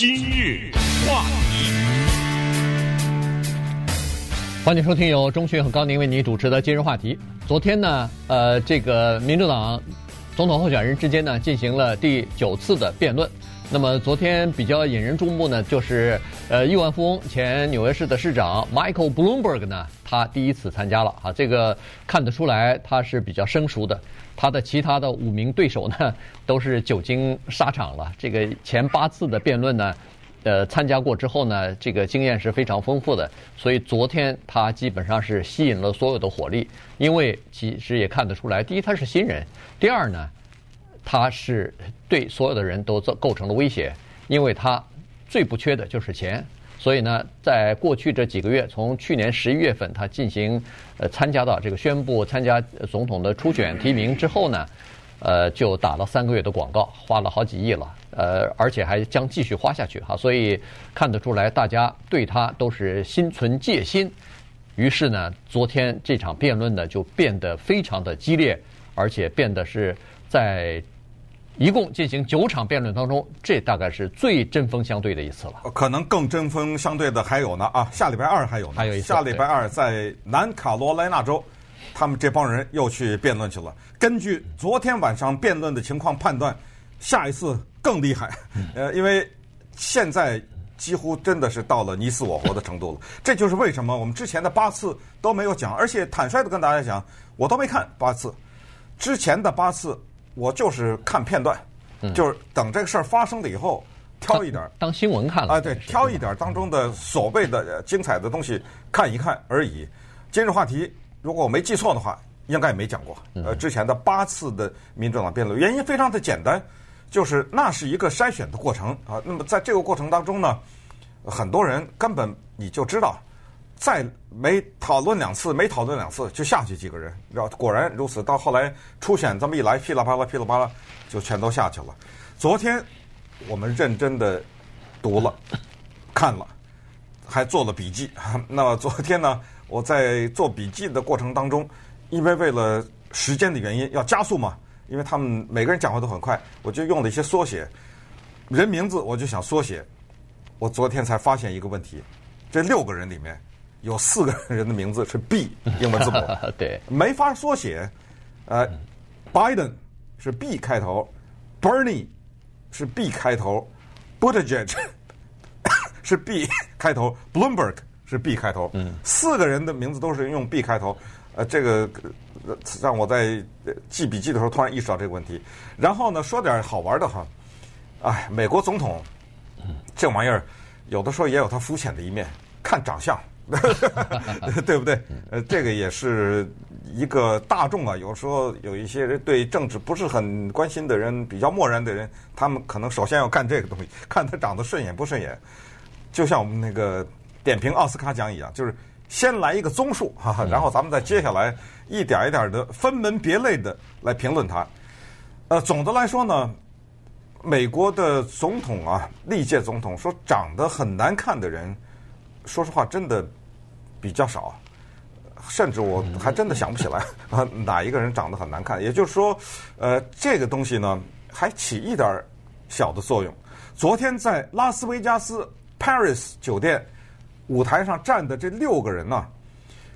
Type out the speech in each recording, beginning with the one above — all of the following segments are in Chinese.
今日话题，欢迎收听由钟迅和高宁为你主持的今日话题。昨天呢，呃，这个民主党总统候选人之间呢进行了第九次的辩论。那么昨天比较引人注目呢，就是呃亿万富翁前纽约市的市长 Michael Bloomberg 呢，他第一次参加了啊，这个看得出来他是比较生疏的。他的其他的五名对手呢，都是久经沙场了。这个前八次的辩论呢，呃，参加过之后呢，这个经验是非常丰富的。所以昨天他基本上是吸引了所有的火力，因为其实也看得出来，第一他是新人，第二呢。他是对所有的人都造构成了威胁，因为他最不缺的就是钱，所以呢，在过去这几个月，从去年十一月份他进行呃参加到这个宣布参加总统的初选提名之后呢，呃，就打了三个月的广告，花了好几亿了，呃，而且还将继续花下去哈，所以看得出来大家对他都是心存戒心，于是呢，昨天这场辩论呢就变得非常的激烈，而且变得是在。一共进行九场辩论当中，这大概是最针锋相对的一次了。可能更针锋相对的还有呢啊，下礼拜二还有呢。还有一次。下礼拜二在南卡罗来纳州，他们这帮人又去辩论去了。根据昨天晚上辩论的情况判断，下一次更厉害。呃，因为现在几乎真的是到了你死我活的程度了。这就是为什么我们之前的八次都没有讲，而且坦率的跟大家讲，我都没看八次，之前的八次。我就是看片段，就是等这个事儿发生了以后，挑一点儿当新闻看了啊，对，挑一点儿当中的所谓的精彩的东西看一看而已。今日话题，如果我没记错的话，应该也没讲过。呃，之前的八次的民主党辩论，原因非常的简单，就是那是一个筛选的过程啊。那么在这个过程当中呢，很多人根本你就知道。再没讨论两次，没讨论两次就下去几个人，然后果然如此。到后来出选这么一来，噼里啪啦、噼里啪啦，就全都下去了。昨天我们认真的读了、看了，还做了笔记。那么昨天呢，我在做笔记的过程当中，因为为了时间的原因要加速嘛，因为他们每个人讲话都很快，我就用了一些缩写，人名字我就想缩写。我昨天才发现一个问题，这六个人里面。有四个人的名字是 B 英文字母，对，没法缩写。呃，Biden 是 B 开头，Bernie 是 B 开头，Buttigieg 是 B 开头，Bloomberg 是 B 开头。嗯，四个人的名字都是用 B 开头。呃，这个让我在记笔记的时候突然意识到这个问题。然后呢，说点好玩的哈。哎，美国总统这玩意儿有的时候也有他肤浅的一面，看长相。对不对？呃，这个也是一个大众啊。有时候有一些人对政治不是很关心的人，比较漠然的人，他们可能首先要看这个东西，看他长得顺眼不顺眼。就像我们那个点评奥斯卡奖一样，就是先来一个综述哈哈，然后咱们再接下来一点一点的分门别类的来评论他。呃，总的来说呢，美国的总统啊，历届总统说长得很难看的人，说实话，真的。比较少，甚至我还真的想不起来啊，哪一个人长得很难看。也就是说，呃，这个东西呢，还起一点小的作用。昨天在拉斯维加斯 Paris 酒店舞台上站的这六个人呢，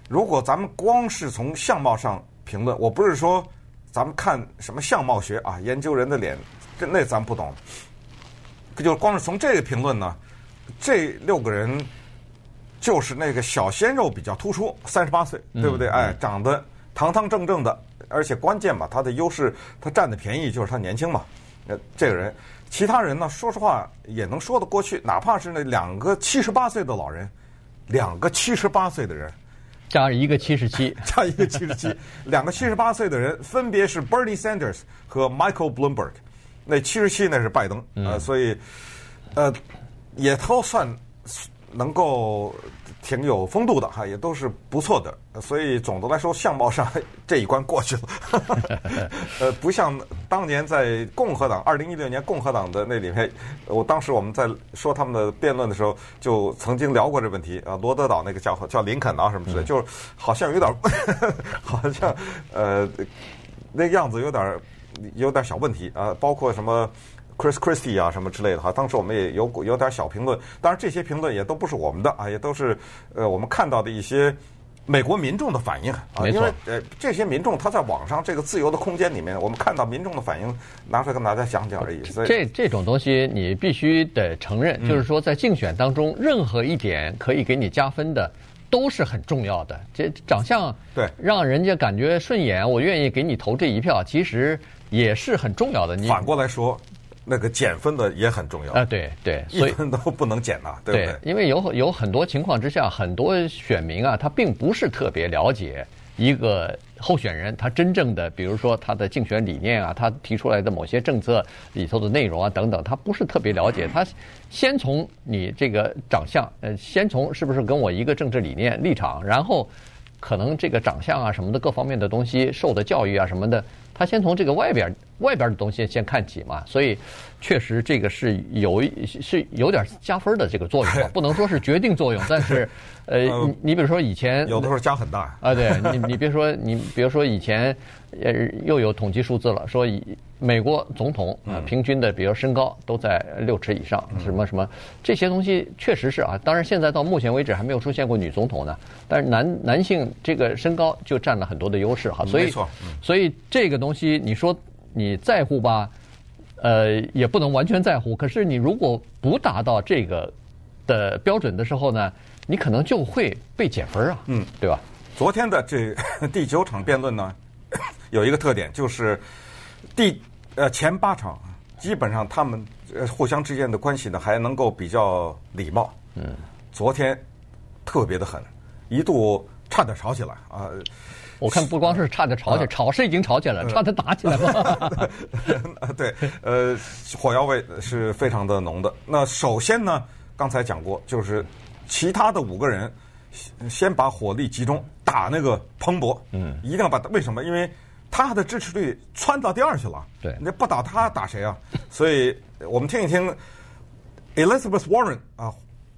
如果咱们光是从相貌上评论，我不是说咱们看什么相貌学啊，研究人的脸，这那咱不懂。就光是从这个评论呢，这六个人。就是那个小鲜肉比较突出，三十八岁，对不对？哎，长得堂堂正正的，而且关键嘛，他的优势，他占的便宜就是他年轻嘛。呃，这个人，其他人呢，说实话也能说得过去，哪怕是那两个七十八岁的老人，两个七十八岁的人，加一个七十七，加一个七十七，两个七十八岁的人分别是 Bernie Sanders 和 Michael Bloomberg，那七十七那是拜登，呃，所以，呃，也都算。能够挺有风度的哈，也都是不错的，所以总的来说，相貌上 这一关过去了。呃，不像当年在共和党二零一六年共和党的那里面，我当时我们在说他们的辩论的时候，就曾经聊过这问题啊。罗德岛那个家伙叫林肯啊什么之类，就是好像有点，好像呃那个样子有点有点小问题啊，包括什么。Chris Christie 啊什么之类的哈。当时我们也有有点小评论，当然这些评论也都不是我们的啊，也都是呃我们看到的一些。美国民众的反应啊，因为呃，这些民众他在网上这个自由的空间里面，我们看到民众的反应，拿出来跟大家讲讲而已。所以这这种东西你必须得承认，就是说在竞选当中，任何一点可以给你加分的，都是很重要的。这长相对让人家感觉顺眼，我愿意给你投这一票，其实也是很重要的。你反过来说。那个减分的也很重要啊，对对，一分都不能减呐，对不对？因为有有很多情况之下，很多选民啊，他并不是特别了解一个候选人他真正的，比如说他的竞选理念啊，他提出来的某些政策里头的内容啊等等，他不是特别了解。他先从你这个长相，呃，先从是不是跟我一个政治理念立场，然后可能这个长相啊什么的各方面的东西，受的教育啊什么的。他先从这个外边外边的东西先看起嘛，所以确实这个是有是有点加分的这个作用吧，不能说是决定作用，但是 呃，你你比如说以前有的时候加很大。啊，对你你别说你比如说以前呃又有统计数字了，说以美国总统啊平均的比如身高都在六尺以上，什么什么这些东西确实是啊，当然现在到目前为止还没有出现过女总统呢，但是男男性这个身高就占了很多的优势哈，所以所以这个东西你说。你在乎吧，呃，也不能完全在乎。可是你如果不达到这个的标准的时候呢，你可能就会被减分啊，嗯，对吧？昨天的这第九场辩论呢，有一个特点，就是第呃前八场基本上他们呃互相之间的关系呢还能够比较礼貌。嗯，昨天特别的狠，一度差点吵起来啊。我看不光是差点吵起来，吵是已经吵起来了，差点打起来了。对，呃，火药味是非常的浓的。那首先呢，刚才讲过，就是其他的五个人先把火力集中打那个彭博，嗯，一定要把他，为什么？因为他的支持率窜到第二去了。对，那不打他打谁啊？所以我们听一听 Elizabeth Warren 啊。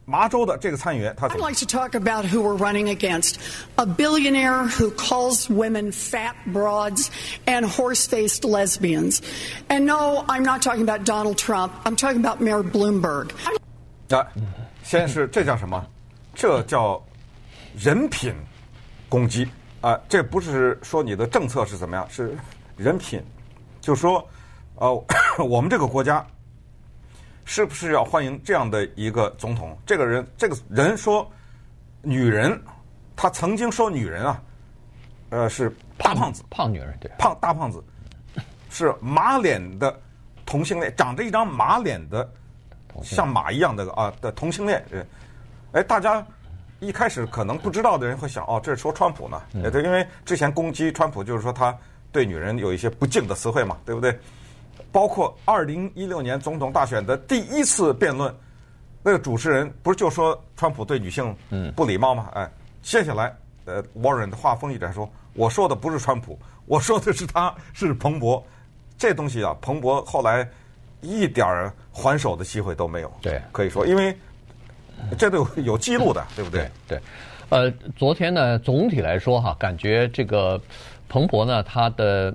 麻州的这个参议员，他 I'd like to talk about who we're running against. A billionaire who calls women fat broads and horse-faced lesbians. And no, I'm not talking about Donald Trump. I'm talking about Mayor Bloomberg. 啊，先是这叫什么？这叫人品攻击啊！这不是说你的政策是怎么样，是人品，就说，呃，我们这个国家。是不是要欢迎这样的一个总统？这个人，这个人说，女人，他曾经说女人啊，呃，是大胖子，胖女人，对，胖大胖子，是马脸的同性恋，长着一张马脸的，像马一样的啊的同性恋。哎，大家一开始可能不知道的人会想，哦，这是说川普呢？哎，对，因为之前攻击川普就是说他对女人有一些不敬的词汇嘛，对不对？包括二零一六年总统大选的第一次辩论，那个主持人不是就说川普对女性不礼貌吗？哎，接下来呃，Warren 的话锋一转说，我说的不是川普，我说的是他是彭博。这东西啊，彭博后来一点还手的机会都没有。对，可以说，因为这都有有记录的，对不对？对。呃，昨天呢，总体来说哈，感觉这个彭博呢，他的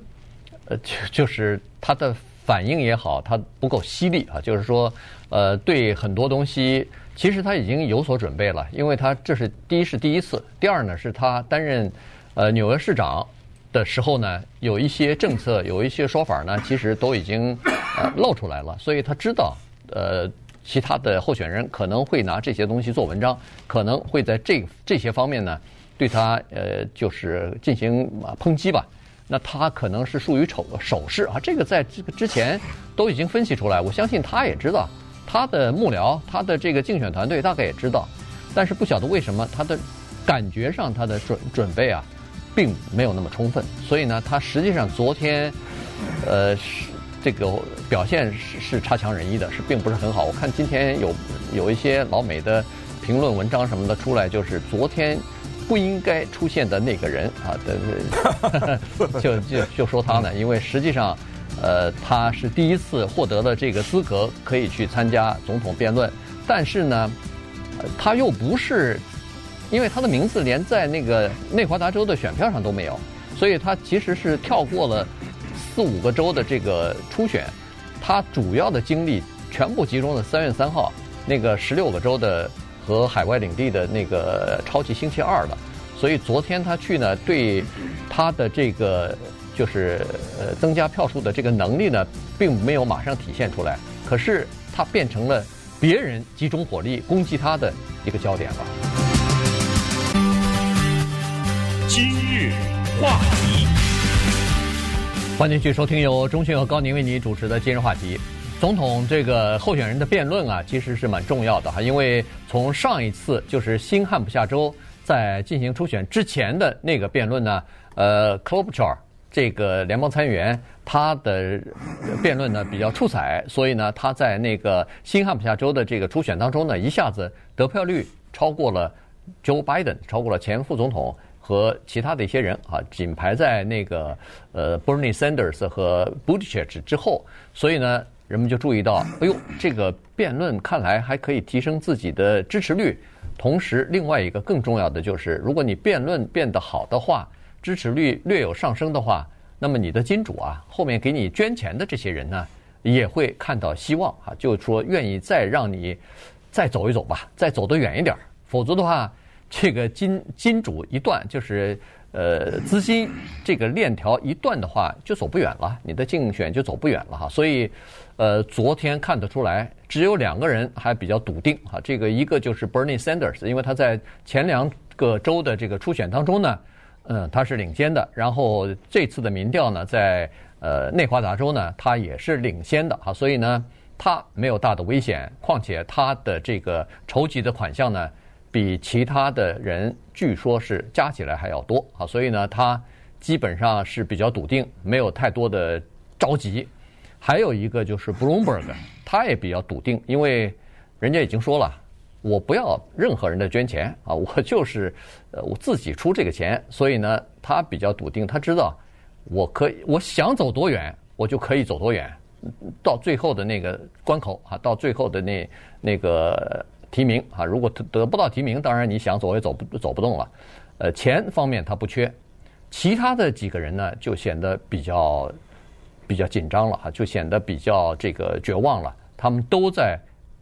呃，就就是他的。反应也好，他不够犀利啊，就是说，呃，对很多东西，其实他已经有所准备了，因为他这是第一是第一次，第二呢是他担任呃纽约市长的时候呢，有一些政策，有一些说法呢，其实都已经呃露出来了，所以他知道呃其他的候选人可能会拿这些东西做文章，可能会在这这些方面呢对他呃就是进行抨击吧。那他可能是属于丑手势啊，这个在这个之前都已经分析出来，我相信他也知道，他的幕僚、他的这个竞选团队大概也知道，但是不晓得为什么他的感觉上他的准准备啊，并没有那么充分，所以呢，他实际上昨天，呃，是这个表现是是差强人意的，是并不是很好。我看今天有有一些老美的评论文章什么的出来，就是昨天。不应该出现的那个人啊，对，就就就说他呢，因为实际上，呃，他是第一次获得了这个资格，可以去参加总统辩论，但是呢，他又不是，因为他的名字连在那个内华达州的选票上都没有，所以他其实是跳过了四五个州的这个初选，他主要的精力全部集中在三月三号那个十六个州的和海外领地的那个超级星期二了。所以昨天他去呢，对他的这个就是呃增加票数的这个能力呢，并没有马上体现出来。可是他变成了别人集中火力攻击他的一个焦点了。今日话题，欢迎继续收听由中讯和高宁为你主持的今日话题。总统这个候选人的辩论啊，其实是蛮重要的哈，因为从上一次就是新汉普夏州。在进行初选之前的那个辩论呢，呃，Klobuchar 这个联邦参议员他的辩论呢比较出彩，所以呢他在那个新汉普夏州的这个初选当中呢，一下子得票率超过了 Joe Biden，超过了前副总统和其他的一些人啊，仅排在那个呃 Bernie Sanders 和 Buttigieg 之后，所以呢人们就注意到，哎呦，这个辩论看来还可以提升自己的支持率。同时，另外一个更重要的就是，如果你辩论变得好的话，支持率略有上升的话，那么你的金主啊，后面给你捐钱的这些人呢，也会看到希望啊，就说愿意再让你再走一走吧，再走得远一点儿。否则的话，这个金金主一断，就是呃资金这个链条一断的话，就走不远了，你的竞选就走不远了哈。所以。呃，昨天看得出来，只有两个人还比较笃定啊。这个一个就是 Bernie Sanders，因为他在前两个州的这个初选当中呢，嗯，他是领先的。然后这次的民调呢，在呃内华达州呢，他也是领先的啊。所以呢，他没有大的危险。况且他的这个筹集的款项呢，比其他的人据说是加起来还要多啊。所以呢，他基本上是比较笃定，没有太多的着急。还有一个就是 Bloomberg，他也比较笃定，因为人家已经说了，我不要任何人的捐钱啊，我就是呃我自己出这个钱，所以呢，他比较笃定，他知道我可以，我想走多远，我就可以走多远，到最后的那个关口啊，到最后的那那个提名啊，如果得不到提名，当然你想走也走不走不动了。呃，钱方面他不缺，其他的几个人呢就显得比较。比较紧张了哈，就显得比较这个绝望了。他们都在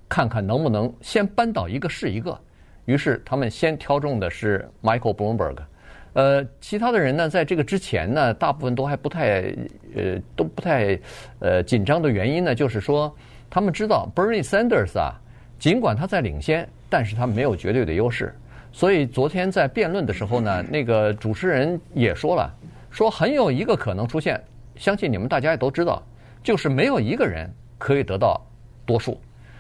看看能不能先扳倒一个是一个。于是他们先挑中的是 Michael Bloomberg。呃，其他的人呢，在这个之前呢，大部分都还不太呃都不太呃紧张的原因呢，就是说他们知道 Bernie Sanders 啊，尽管他在领先，但是他没有绝对的优势。所以昨天在辩论的时候呢，那个主持人也说了，说很有一个可能出现。相信你们大家也都知道，就是没有一个人可以得到多数，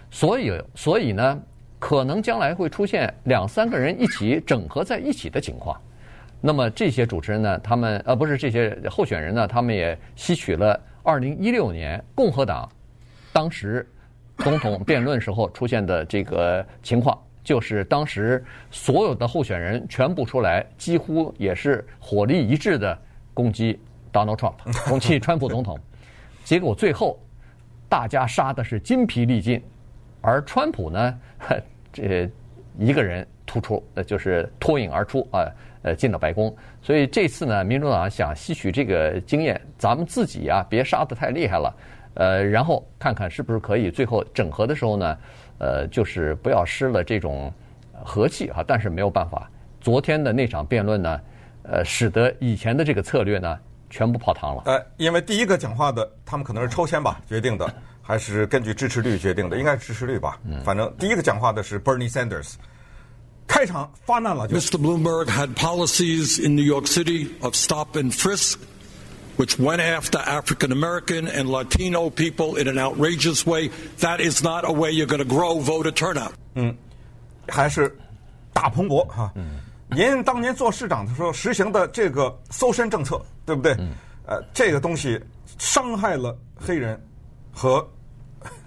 所以所以呢，可能将来会出现两三个人一起整合在一起的情况。那么这些主持人呢，他们呃不是这些候选人呢，他们也吸取了二零一六年共和党当时总统辩论时候出现的这个情况，就是当时所有的候选人全部出来，几乎也是火力一致的攻击。Donald Trump 攻击川普总统，结果最后大家杀的是筋疲力尽，而川普呢，这一个人突出，呃，就是脱颖而出啊，呃，进了白宫。所以这次呢，民主党想吸取这个经验，咱们自己啊，别杀的太厉害了，呃，然后看看是不是可以最后整合的时候呢，呃，就是不要失了这种和气啊。但是没有办法，昨天的那场辩论呢，呃，使得以前的这个策略呢。全部泡汤了。呃，因为第一个讲话的，他们可能是抽签吧决定的，还是根据支持率决定的？应该是支持率吧。嗯。反正第一个讲话的是 Bernie Sanders，开场发难了就。Mr. Bloomberg had policies in New York City of stop and frisk, which went after African American and Latino people in an outrageous way. That is not a way you're going to grow voter turnout. 嗯，还是大蓬勃哈。嗯。您当年做市长的时候实行的这个搜身政策，对不对？嗯、呃，这个东西伤害了黑人和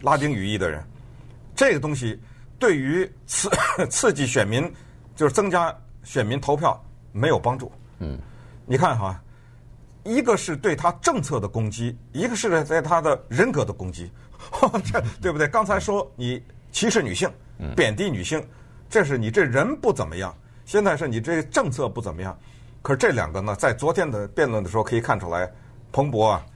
拉丁语裔的人。这个东西对于刺 刺激选民，就是增加选民投票没有帮助。嗯，你看哈，一个是对他政策的攻击，一个是在他的人格的攻击，这对不对？刚才说你歧视女性，贬低女性，这是你这人不怎么样。现在是你这政策不怎么样，可是这两个呢，在昨天的辩论的时候可以看出来，彭博啊，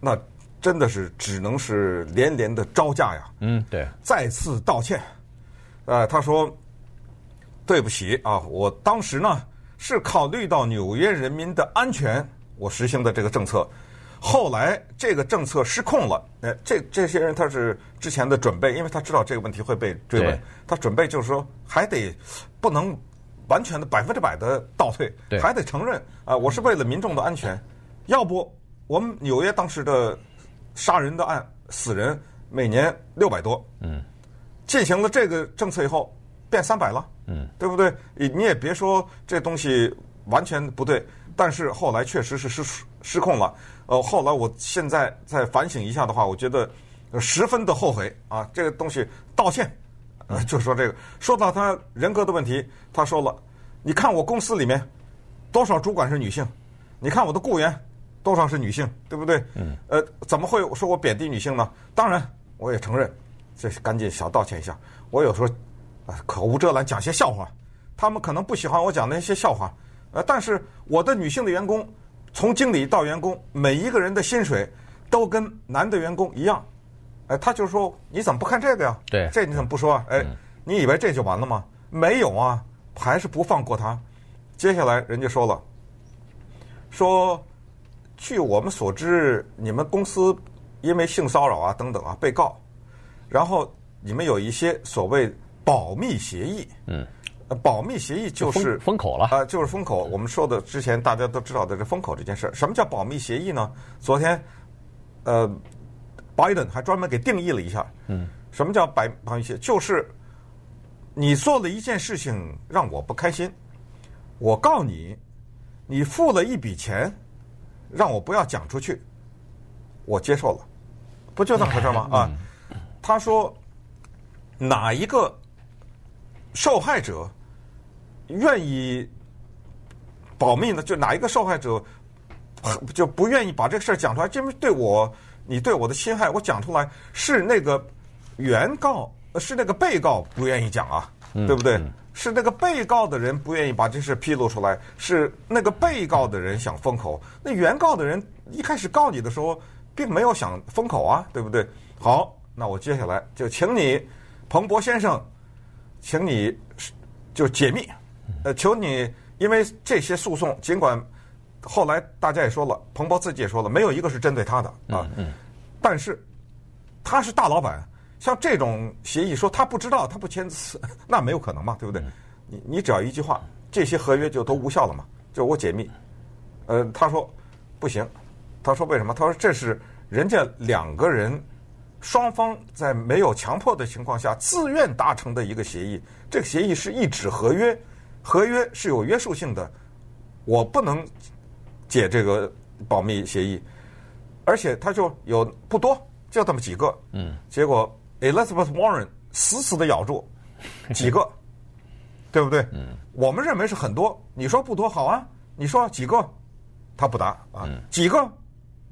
那真的是只能是连连的招架呀。嗯，对，再次道歉。呃，他说对不起啊，我当时呢是考虑到纽约人民的安全，我实行的这个政策。后来这个政策失控了，呃，这这些人他是之前的准备，因为他知道这个问题会被追问，他准备就是说还得不能完全的百分之百的倒退，还得承认啊，我是为了民众的安全，要不我们纽约当时的杀人的案死人每年六百多，嗯，进行了这个政策以后变三百了，嗯，对不对？你你也别说这东西完全不对，但是后来确实是失失控了。呃，后来我现在再反省一下的话，我觉得十分的后悔啊！这个东西道歉，呃，就说这个，说到他人格的问题，他说了，你看我公司里面多少主管是女性，你看我的雇员多少是女性，对不对？嗯。呃，怎么会说我贬低女性呢？当然，我也承认，这赶紧小道歉一下。我有时候啊口无遮拦讲些笑话，他们可能不喜欢我讲那些笑话，呃，但是我的女性的员工。从经理到员工，每一个人的薪水都跟男的员工一样。哎，他就说：“你怎么不看这个呀？对，这你怎么不说啊？哎，你以为这就完了吗？没有啊，还是不放过他。接下来人家说了，说据我们所知，你们公司因为性骚扰啊等等啊被告，然后你们有一些所谓保密协议。”嗯。保密协议就是封口了啊，就是封口。我们说的之前大家都知道的这封口这件事，什么叫保密协议呢？昨天，呃，拜登还专门给定义了一下。嗯，什么叫保保密协议？就是你做了一件事情让我不开心，我告你，你付了一笔钱，让我不要讲出去，我接受了，不就那么回事吗？啊，他说哪一个受害者？愿意保密呢？就哪一个受害者就不愿意把这个事儿讲出来？因为对我，你对我的侵害，我讲出来是那个原告，是那个被告不愿意讲啊，对不对？是那个被告的人不愿意把这事披露出来，是那个被告的人想封口。那原告的人一开始告你的时候，并没有想封口啊，对不对？好，那我接下来就请你，彭博先生，请你就解密。呃，求你，因为这些诉讼，尽管后来大家也说了，彭博自己也说了，没有一个是针对他的啊。嗯。但是他是大老板，像这种协议说他不知道，他不签字，那没有可能嘛，对不对？你你只要一句话，这些合约就都无效了嘛，就我解密。呃，他说不行，他说为什么？他说这是人家两个人双方在没有强迫的情况下自愿达成的一个协议，这个协议是一纸合约。合约是有约束性的，我不能解这个保密协议，而且他就有不多，就这么几个。嗯。结果 Elizabeth Warren 死死的咬住 几个，对不对？嗯。我们认为是很多，你说不多好啊？你说几个，他不答啊？几个？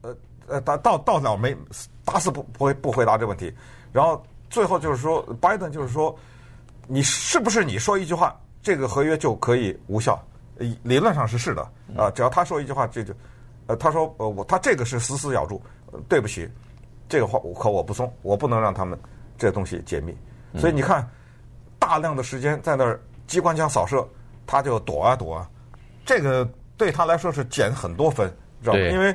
呃呃，到到到了没打死不不会不回答这个问题。然后最后就是说，拜登就是说，你是不是你说一句话？这个合约就可以无效，理论上是是的啊，只要他说一句话，这就，呃，他说呃我他这个是死死咬住，对不起，这个话可我不松，我不能让他们这东西解密，所以你看，大量的时间在那儿机关枪扫射，他就躲啊躲啊，这个对他来说是减很多分，知道吗？因为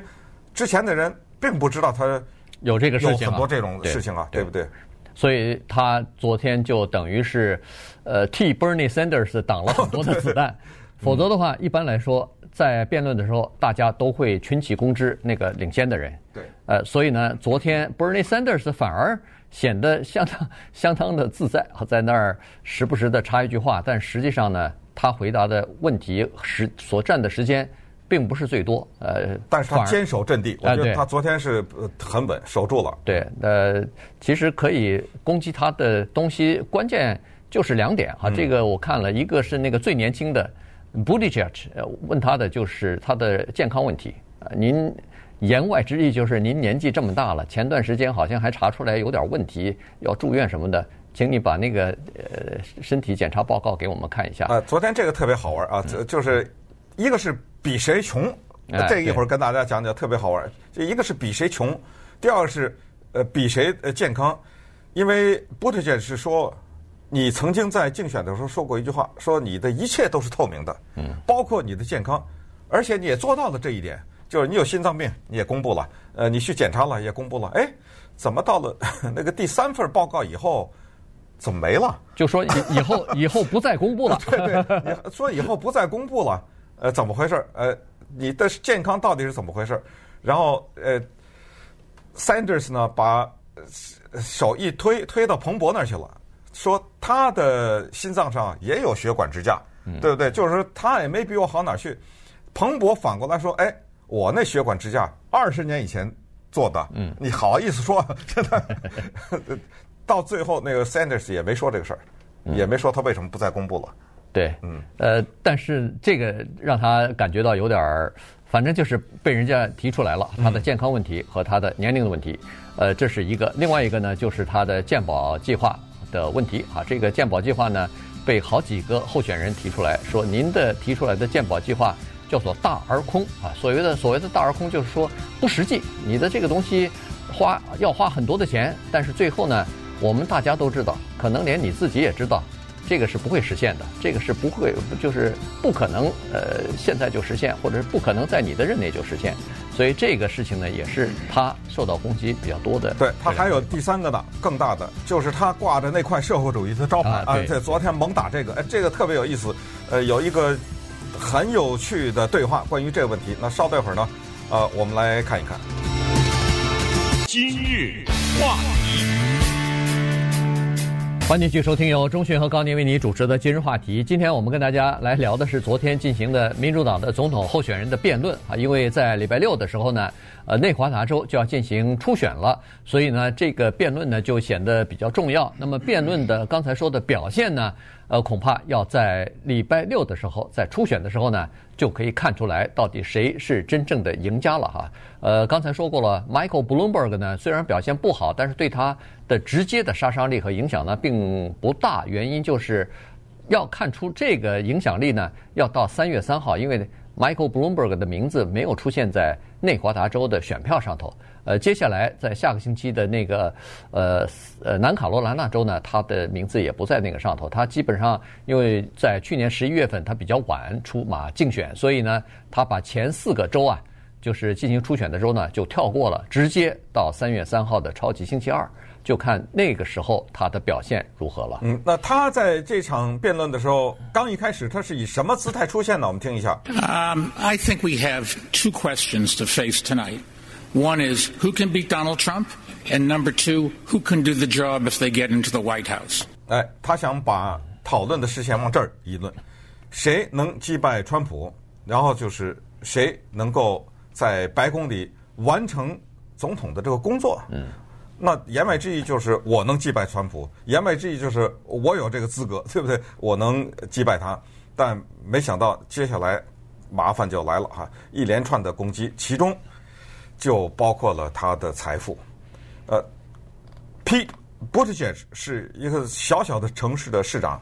之前的人并不知道他有这个事情，有很多这种事情啊，对不对？所以他昨天就等于是，呃，替 Bernie Sanders 挡了很多的子弹。否则的话，一般来说，在辩论的时候，大家都会群起攻之那个领先的人。对。呃，所以呢，昨天 Bernie Sanders 反而显得相当相当的自在，在那儿时不时的插一句话，但实际上呢，他回答的问题时所占的时间。并不是最多，呃，但是他坚守阵地，我觉得他昨天是很稳，守住了。对，呃，其实可以攻击他的东西，关键就是两点哈。这个我看了一个是那个最年轻的 Buttigieg，问他的就是他的健康问题。您言外之意就是您年纪这么大了，前段时间好像还查出来有点问题，要住院什么的，请你把那个呃身体检查报告给我们看一下。啊，昨天这个特别好玩啊，就就是一个是。比谁穷？这一会儿跟大家讲讲，特别好玩。这一个是比谁穷，第二个是呃比谁呃健康，因为 Buttigieg 是说你曾经在竞选的时候说过一句话，说你的一切都是透明的，嗯，包括你的健康，而且你也做到了这一点，就是你有心脏病你也公布了，呃，你去检查了也公布了，哎，怎么到了 那个第三份报告以后？怎么没了？就说以以后 以后不再公布了。对对，你说以后不再公布了，呃，怎么回事？呃，你的健康到底是怎么回事？然后呃，Sanders 呢，把手一推推到彭博那儿去了，说他的心脏上也有血管支架，对不对？就是说他也没比我好哪去。彭博反过来说，哎，我那血管支架二十年以前做的，嗯，你好意思说？真的。到最后，那个 Sanders 也没说这个事儿，也没说他为什么不再公布了。对，嗯，呃，但是这个让他感觉到有点儿，反正就是被人家提出来了他的健康问题和他的年龄的问题，呃，这是一个。另外一个呢，就是他的健保计划的问题啊。这个健保计划呢，被好几个候选人提出来说，您的提出来的健保计划叫做大而空啊。所谓的所谓的大而空，就是说不实际，你的这个东西花要花很多的钱，但是最后呢，我们大家都知道，可能连你自己也知道，这个是不会实现的，这个是不会，就是不可能，呃，现在就实现，或者是不可能在你的任内就实现。所以这个事情呢，也是他受到攻击比较多的。对，他还有第三个呢，更大的，就是他挂着那块社会主义的招牌啊。对，昨天猛打这个，哎，这个特别有意思。呃，有一个很有趣的对话关于这个问题。那稍待会儿呢，呃，我们来看一看。今日话题。欢迎继续收听由钟讯和高宁为你主持的今日话题。今天我们跟大家来聊的是昨天进行的民主党的总统候选人的辩论啊，因为在礼拜六的时候呢，呃，内华达州就要进行初选了，所以呢，这个辩论呢就显得比较重要。那么辩论的刚才说的表现呢，呃，恐怕要在礼拜六的时候，在初选的时候呢，就可以看出来到底谁是真正的赢家了哈。呃，刚才说过了，Michael Bloomberg 呢虽然表现不好，但是对他的直接的杀伤力和影响呢并不大。原因就是要看出这个影响力呢，要到三月三号，因为 Michael Bloomberg 的名字没有出现在内华达州的选票上头。呃，接下来在下个星期的那个呃呃南卡罗来纳州呢，他的名字也不在那个上头。他基本上因为在去年十一月份他比较晚出马竞选，所以呢，他把前四个州啊，就是进行初选的州呢就跳过了，直接到三月三号的超级星期二，就看那个时候他的表现如何了。嗯，那他在这场辩论的时候，刚一开始他是以什么姿态出现呢？我们听一下。Um, I think we have two questions to face tonight. One is who can beat Donald Trump, and number two, who can do the job if they get into the White House. 哎，他想把讨论的视线往这儿议论，谁能击败川普，然后就是谁能够在白宫里完成总统的这个工作。嗯，那言外之意就是我能击败川普，言外之意就是我有这个资格，对不对？我能击败他。但没想到接下来麻烦就来了哈，一连串的攻击，其中。就包括了他的财富，呃，Pete Buttigieg 是一个小小的城市的市长，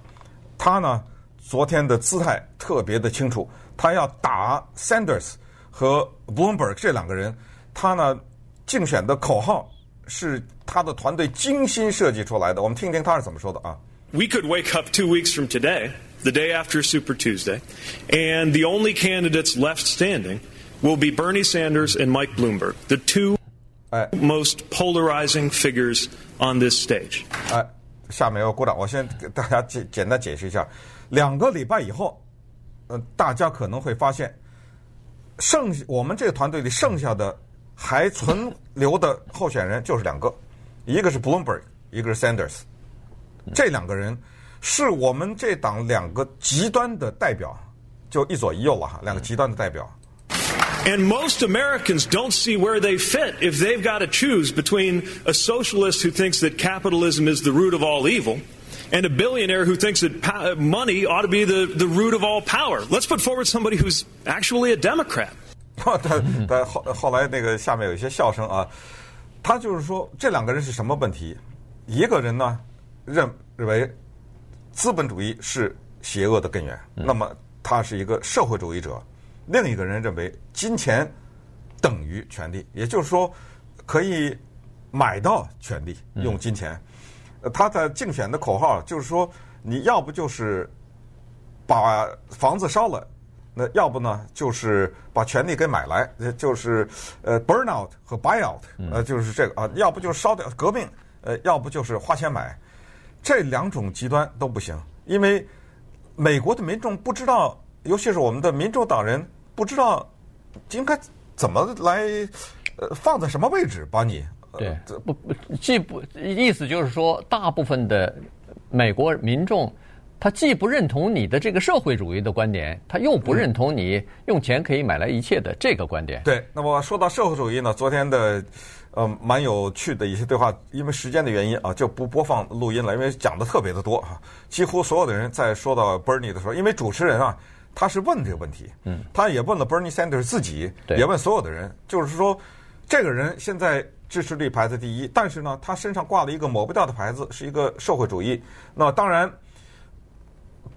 他呢昨天的姿态特别的清楚，他要打 Sanders 和 Bloomberg 这两个人，他呢竞选的口号是他的团队精心设计出来的，我们听听他是怎么说的啊。We could wake up two weeks from today, the day after Super Tuesday, and the only candidates left standing. Will be Bernie Sanders and Mike Bloomberg, the two most polarizing figures on this stage. 哎，下面要鼓掌，我先给大家简简单解释一下。两个礼拜以后，呃，大家可能会发现，剩我们这个团队里剩下的还存留的候选人就是两个，一个是 Bloomberg，一个是 Sanders。这两个人是我们这党两个极端的代表，就一左一右了哈，两个极端的代表。And most Americans don't see where they fit if they've got to choose between a socialist who thinks that capitalism is the root of all evil and a billionaire who thinks that money ought to be the, the root of all power. Let's put forward somebody who's actually a Democrat. 但但后后来那个下面有一些笑声啊，他就是说这两个人是什么问题？一个人呢认认为资本主义是邪恶的根源，那么他是一个社会主义者。 另一个人认为金钱等于权力，也就是说，可以买到权力，用金钱。呃他的竞选的口号就是说，你要不就是把房子烧了，那要不呢就是把权力给买来，就是呃 burn out 和 buy out，呃就是这个啊，要不就是烧掉革命，呃要不就是花钱买，这两种极端都不行，因为美国的民众不知道，尤其是我们的民主党人不知道应该怎么来呃放在什么位置把你。对，不不，既不意思就是说，大部分的美国民众，他既不认同你的这个社会主义的观点，他又不认同你用钱可以买来一切的这个观点。对，那么说到社会主义呢，昨天的呃蛮有趣的一些对话，因为时间的原因啊，就不播放录音了，因为讲的特别的多啊，几乎所有的人在说到 Bernie 的时候，因为主持人啊，他是问这个问题，嗯，他也问了 Bernie Sanders 自己，也问所有的人，就是说这个人现在。支持率排在第一，但是呢，他身上挂了一个抹不掉的牌子，是一个社会主义。那当然，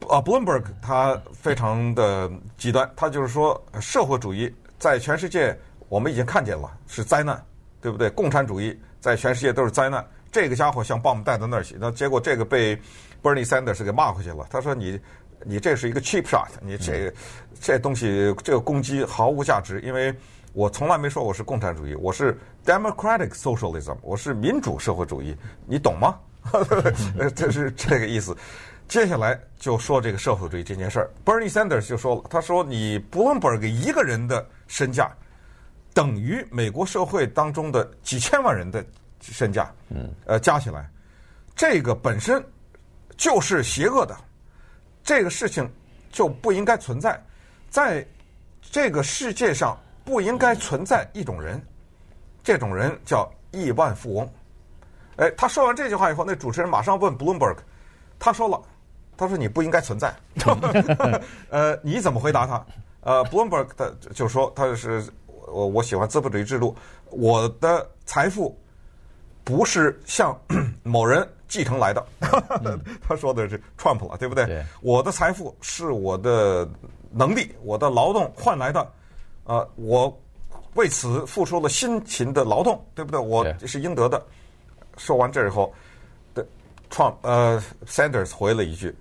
啊，Bloomberg 他非常的极端，他就是说，社会主义在全世界我们已经看见了是灾难，对不对？共产主义在全世界都是灾难。这个家伙像棒带到那儿去，那结果这个被 Bernie Sanders 给骂回去了。他说你：“你你这是一个 cheap shot，你这个这东西这个攻击毫无价值，因为。”我从来没说我是共产主义，我是 democratic socialism，我是民主社会主义，你懂吗？这是这个意思。接下来就说这个社会主义这件事儿，Bernie Sanders 就说了，他说你 Bloomberg 一个人的身价等于美国社会当中的几千万人的身价，嗯，呃，加起来，这个本身就是邪恶的，这个事情就不应该存在，在这个世界上。不应该存在一种人，这种人叫亿万富翁。哎，他说完这句话以后，那主持人马上问 Bloomberg，他说了，他说你不应该存在。呃，你怎么回答他？呃，Bloomberg 他就说他是我我喜欢资本主义制度，我的财富不是向某人继承来的。他说的是 Trump 了，对不对？对。我的财富是我的能力，我的劳动换来的。呃，我为此付出了辛勤的劳动，对不对？我是应得的。说完这以后，的 Trump 呃 Sanders 回了一句，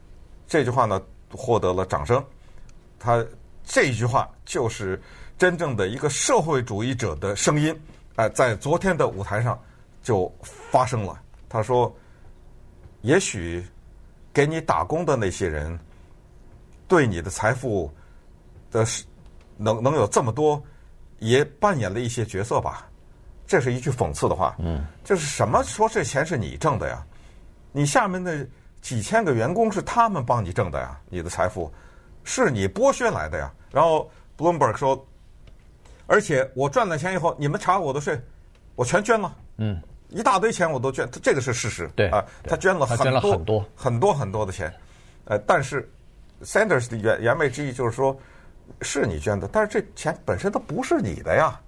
这句话呢获得了掌声。他这句话就是真正的一个社会主义者的声音，哎、呃，在昨天的舞台上就发生了。他说：“也许给你打工的那些人，对你的财富的。”能能有这么多，也扮演了一些角色吧，这是一句讽刺的话。嗯，就是什么说这钱是你挣的呀？你下面的几千个员工是他们帮你挣的呀？你的财富是你剥削来的呀？然后 Bloomberg 说，而且我赚了钱以后，你们查我的税，我全捐了。嗯，一大堆钱我都捐，这个是事实。对啊，他捐了很多很多很多很多的钱。呃，但是 Sanders 的言言外之意就是说。是你捐的，但是这钱本身它不是你的呀，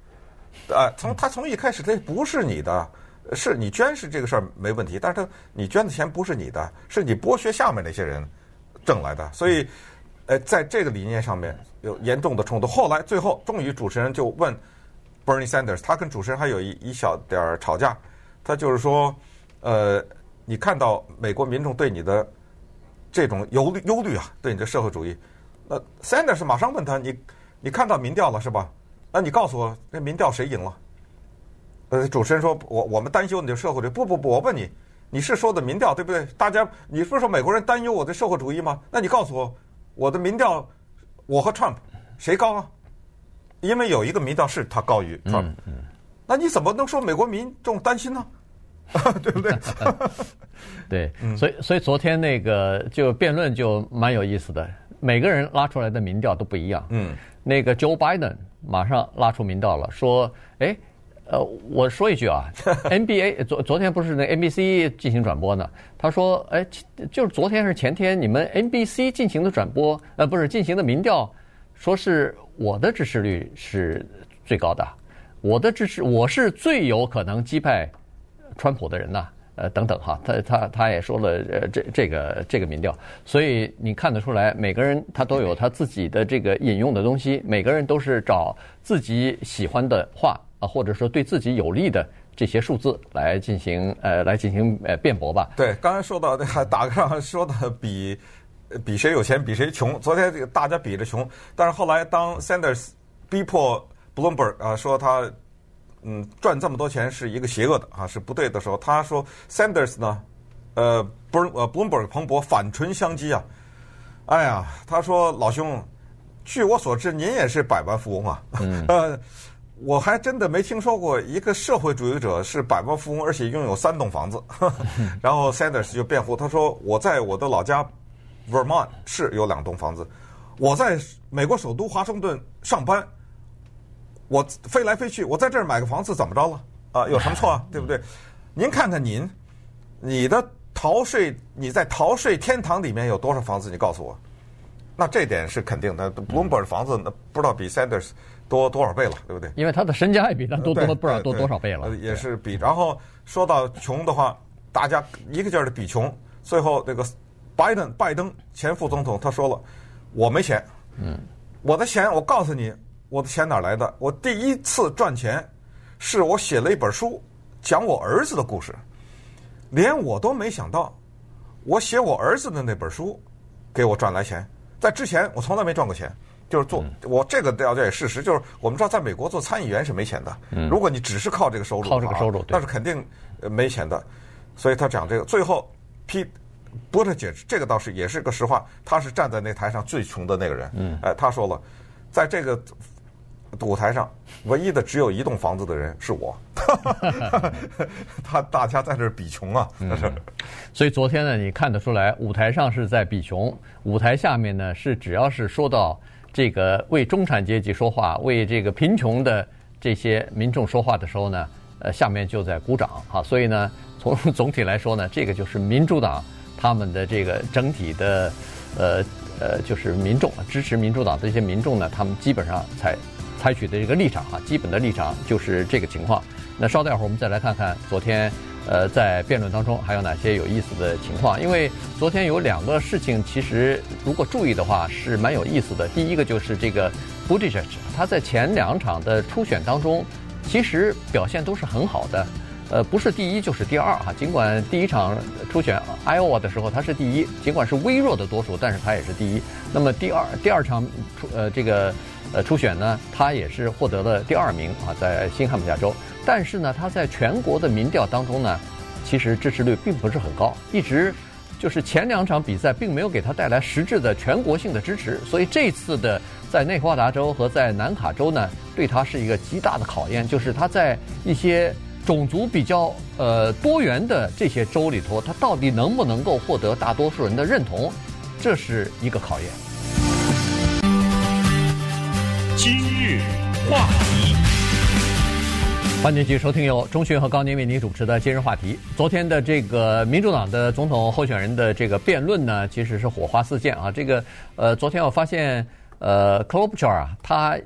啊，从他从一开始他不是你的，是你捐是这个事儿没问题，但是他你捐的钱不是你的，是你剥削下面那些人挣来的，所以，呃，在这个理念上面有严重的冲突。后来最后终于主持人就问 Bernie Sanders，他跟主持人还有一一小点儿吵架，他就是说，呃，你看到美国民众对你的这种忧虑忧虑啊，对你的社会主义。那，Sanders 马上问他：“你你看到民调了是吧？那你告诉我，那民调谁赢了？”呃，主持人说：“我我们担忧你的社会主义。”不不不，我问你，你是说的民调对不对？大家，你不是说美国人担忧我的社会主义吗？那你告诉我，我的民调，我和 Trump 谁高啊？因为有一个民调是他高于 Trump，那你怎么能说美国民众担心呢？对不对？对，所以所以昨天那个就辩论就蛮有意思的。每个人拉出来的民调都不一样。嗯，那个 Joe Biden 马上拉出民调了，说：“哎，呃，我说一句啊，NBA 昨昨天不是那 NBC 进行转播呢？他说，哎，就是昨天还是前天，你们 NBC 进行的转播，呃，不是进行的民调，说是我的支持率是最高的，我的支持，我是最有可能击败川普的人呐。”呃，等等哈，他他他也说了，呃，这这个这个民调，所以你看得出来，每个人他都有他自己的这个引用的东西，每个人都是找自己喜欢的话啊，或者说对自己有利的这些数字来进行呃来进行呃辩驳吧。对，刚才说到的还打个仗，说的比比谁有钱，比谁穷。昨天这个大家比着穷，但是后来当 Sanders 逼迫 Bloomberg 啊说他嗯赚这么多钱是一个邪恶的啊是不对的时候，他说 Sanders 呢呃不是呃 Bloomberg 彭博反唇相讥啊，哎呀，他说老兄，据我所知您也是百万富翁啊，嗯、呃。我还真的没听说过一个社会主义者是百万富翁，而且拥有三栋房子。然后 Sanders 就辩护，他说：“我在我的老家 Vermont 是有两栋房子，我在美国首都华盛顿上班，我飞来飞去，我在这儿买个房子怎么着了？啊，有什么错啊？对不对？您看看您，你的逃税，你在逃税天堂里面有多少房子？你告诉我。那这点是肯定的。Bloomberg 的房子那不知道比 Sanders。”多多少倍了，对不对？因为他的身家也比他多多不知道多多少倍了，也是比。然后说到穷的话，大家一个劲儿的比穷。最后那个拜登拜登前副总统他说了：“我没钱，嗯，我的钱我告诉你，我的钱哪来的？我第一次赚钱是我写了一本书，讲我儿子的故事，连我都没想到，我写我儿子的那本书给我赚来钱，在之前我从来没赚过钱。”就是做我这个了解事实，就是我们知道，在美国做参议员是没钱的。如果你只是靠这个收入，靠这个收入，那是肯定没钱的。所以他讲这个，最后批波特姐这个倒是也是个实话，他是站在那台上最穷的那个人。嗯，哎，他说了，在这个舞台上，唯一的只有一栋房子的人是我。他大家在这儿比穷啊，那是。所以昨天呢，你看得出来，舞台上是在比穷，舞台下面呢是只要是说到。这个为中产阶级说话，为这个贫穷的这些民众说话的时候呢，呃，下面就在鼓掌哈。所以呢，从总体来说呢，这个就是民主党他们的这个整体的，呃呃，就是民众支持民主党的这些民众呢，他们基本上采采取的这个立场啊，基本的立场就是这个情况。那稍待会儿我们再来看看昨天。呃，在辩论当中还有哪些有意思的情况？因为昨天有两个事情，其实如果注意的话是蛮有意思的。第一个就是这个 b u d g e t 他在前两场的初选当中，其实表现都是很好的。呃，不是第一就是第二哈。尽管第一场初选 Iowa 的时候他是第一，尽管是微弱的多数，但是他也是第一。那么第二第二场初呃这个呃初选呢，他也是获得了第二名啊，在新罕布夏州。但是呢，他在全国的民调当中呢，其实支持率并不是很高，一直就是前两场比赛并没有给他带来实质的全国性的支持，所以这次的在内华达州和在南卡州呢，对他是一个极大的考验，就是他在一些种族比较呃多元的这些州里头，他到底能不能够获得大多数人的认同，这是一个考验。今日话题。欢迎继续收听由钟迅和高宁为您主持的今日话题。昨天的这个民主党的总统候选人的这个辩论呢，其实是火花四溅啊。这个呃，昨天我发现呃，Klobuchar 啊，他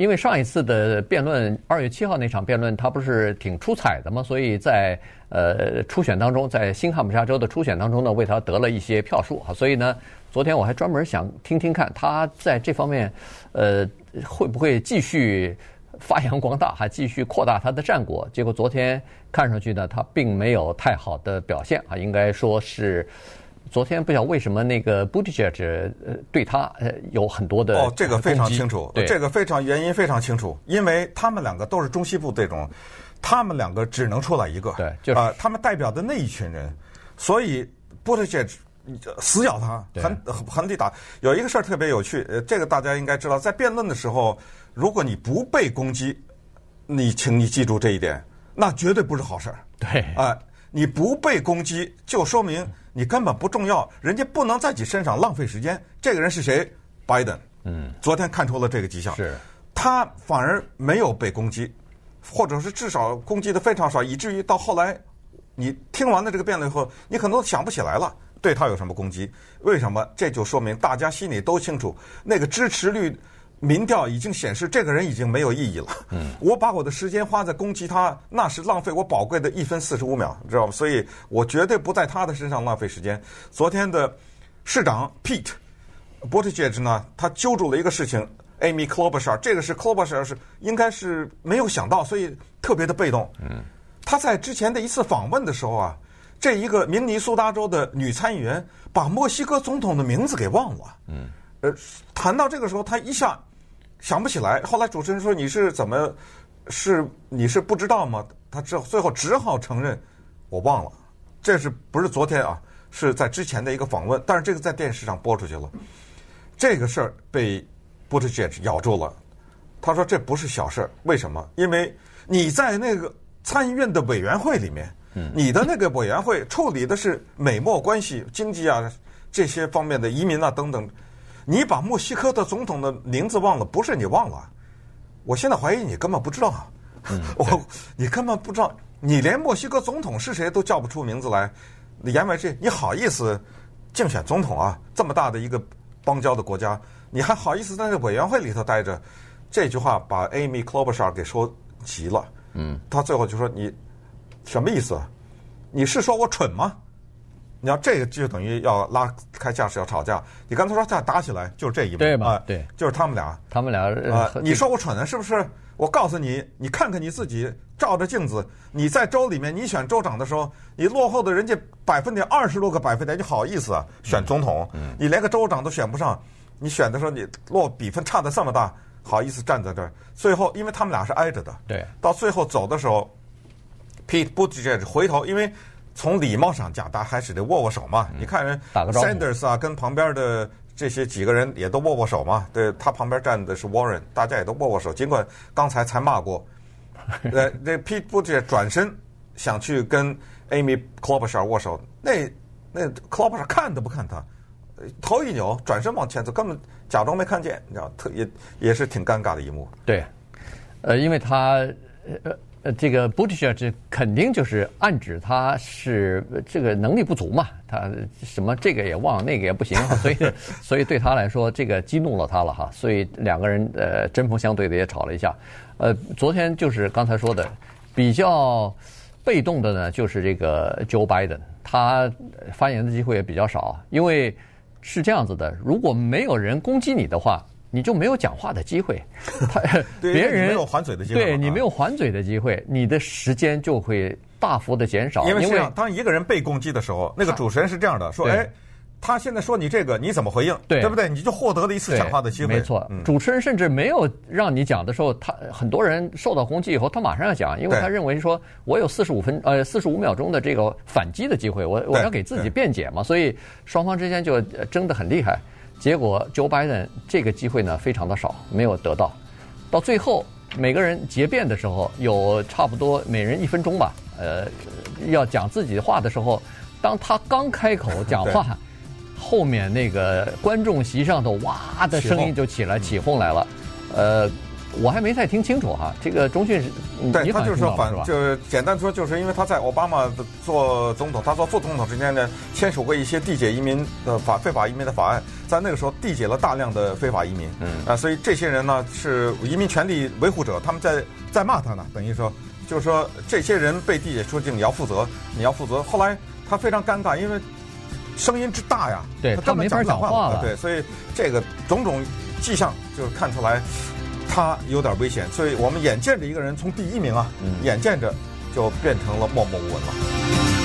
因为上一次的辩论，二月七号那场辩论，他不是挺出彩的嘛，所以在呃初选当中，在新罕布夏州的初选当中呢，为他得了一些票数啊。所以呢，昨天我还专门想听听看他在这方面呃会不会继续。发扬光大，还继续扩大他的战果。结果昨天看上去呢，他并没有太好的表现啊。应该说是昨天不晓得为什么那个 Buttigieg 呃对他呃有很多的哦，这个非常清楚，对这个非常原因非常清楚，因为他们两个都是中西部这种，他们两个只能出来一个，对，就是、呃、他们代表的那一群人，所以 Buttigieg 死咬他，很很地打。有一个事儿特别有趣，呃，这个大家应该知道，在辩论的时候。如果你不被攻击，你请你记住这一点，那绝对不是好事儿。对，啊、呃，你不被攻击，就说明你根本不重要，人家不能在你身上浪费时间。这个人是谁？拜登。嗯，昨天看出了这个迹象。是，他反而没有被攻击，或者是至少攻击的非常少，以至于到后来，你听完了这个辩论以后，你可能都想不起来了对他有什么攻击。为什么？这就说明大家心里都清楚，那个支持率。民调已经显示，这个人已经没有意义了。嗯，我把我的时间花在攻击他，那是浪费我宝贵的一分四十五秒，知道吗？所以我绝对不在他的身上浪费时间。昨天的市长 Pete Buttigieg 呢，他揪住了一个事情，Amy Klobuchar，这个是 Klobuchar 是应该是没有想到，所以特别的被动。嗯，他在之前的一次访问的时候啊，这一个明尼苏达州的女参议员把墨西哥总统的名字给忘了。嗯，呃，谈到这个时候，他一下想不起来。后来主持人说：“你是怎么？是你是不知道吗？”他之后最后只好承认：“我忘了。”这是不是昨天啊？是在之前的一个访问，但是这个在电视上播出去了。这个事儿被 Buttigieg 咬住了。他说：“这不是小事儿，为什么？因为你在那个参议院的委员会里面，你的那个委员会处理的是美墨关系、经济啊这些方面的移民啊等等。你把墨西哥的总统的名字忘了，不是你忘了，我现在怀疑你根本不知道啊！我你根本不知道，你连墨西哥总统是谁都叫不出名字来。言外之意，你好意思竞选总统啊？这么大的一个邦交的国家，你还好意思在那委员会里头待着？”这句话把 Amy Klobuchar 给说急了。嗯，他最后就说：“你什么意思？你是说我蠢吗？你要这个就等于要拉开架势要吵架。你刚才说再打起来就是这一幕对吧？啊，对，就是他们俩。他们俩啊，你说我蠢呢，是不是？我告诉你，你看看你自己，照着镜子，你在州里面，你选州长的时候，你落后的人家百分点二十多个百分点，你好意思啊？选总统，你连个州长都选不上，你选的时候你落比分差的这么大。”好意思站在这儿，最后因为他们俩是挨着的，对，到最后走的时候，Pete Buttigieg 回头，因为从礼貌上讲，大家还是得握握手嘛。嗯、你看人 Sanders 啊，跟旁边的这些几个人也都握握手嘛。对，他旁边站的是 Warren，大家也都握握手。尽管刚才才骂过，呃，那 Pete Buttigieg 转身想去跟 Amy Klobuchar 握手，那那 Klobuchar 看都不看他。头一扭，转身往前走，根本假装没看见，你知道，特也也是挺尴尬的一幕。对，呃，因为他呃呃，这个 Buttigieg 这肯定就是暗指他是这个能力不足嘛，他什么这个也忘，那个也不行，所以 所以对他来说，这个激怒了他了哈，所以两个人呃针锋相对的也吵了一下。呃，昨天就是刚才说的比较被动的呢，就是这个 Joe Biden，他发言的机会也比较少，因为。是这样子的，如果没有人攻击你的话，你就没有讲话的机会。他别人没有还嘴的机会，对你没有还嘴的机会，你的时间就会大幅的减少。因为当一个人被攻击的时候，那个主持人是这样的说：“哎。”他现在说你这个，你怎么回应？对，对不对？你就获得了一次讲话的机会。没错，嗯、主持人甚至没有让你讲的时候，他很多人受到攻击以后，他马上要讲，因为他认为说我有四十五分呃四十五秒钟的这个反击的机会，我我要给自己辩解嘛，所以双方之间就争得很厉害。结果 Joe Biden 这个机会呢非常的少，没有得到。到最后每个人结辩的时候，有差不多每人一分钟吧，呃，要讲自己的话的时候，当他刚开口讲话。后面那个观众席上头哇的声音就起来起哄来了，呃，我还没太听清楚哈。这个中讯是，对他就是说反，就是简单说，就是因为他在奥巴马做总统，他做副总统之间呢，签署过一些递解移民的法、非法移民的法案，在那个时候递解了大量的非法移民，嗯啊，所以这些人呢是移民权利维护者，他们在在骂他呢，等于说就是说这些人被递解出境，你要负责，你要负责。后来他非常尴尬，因为。声音之大呀，对他没法讲话了，对，所以这个种种迹象就是看出来他有点危险，所以我们眼见着一个人从第一名啊，眼见着就变成了默默无闻了。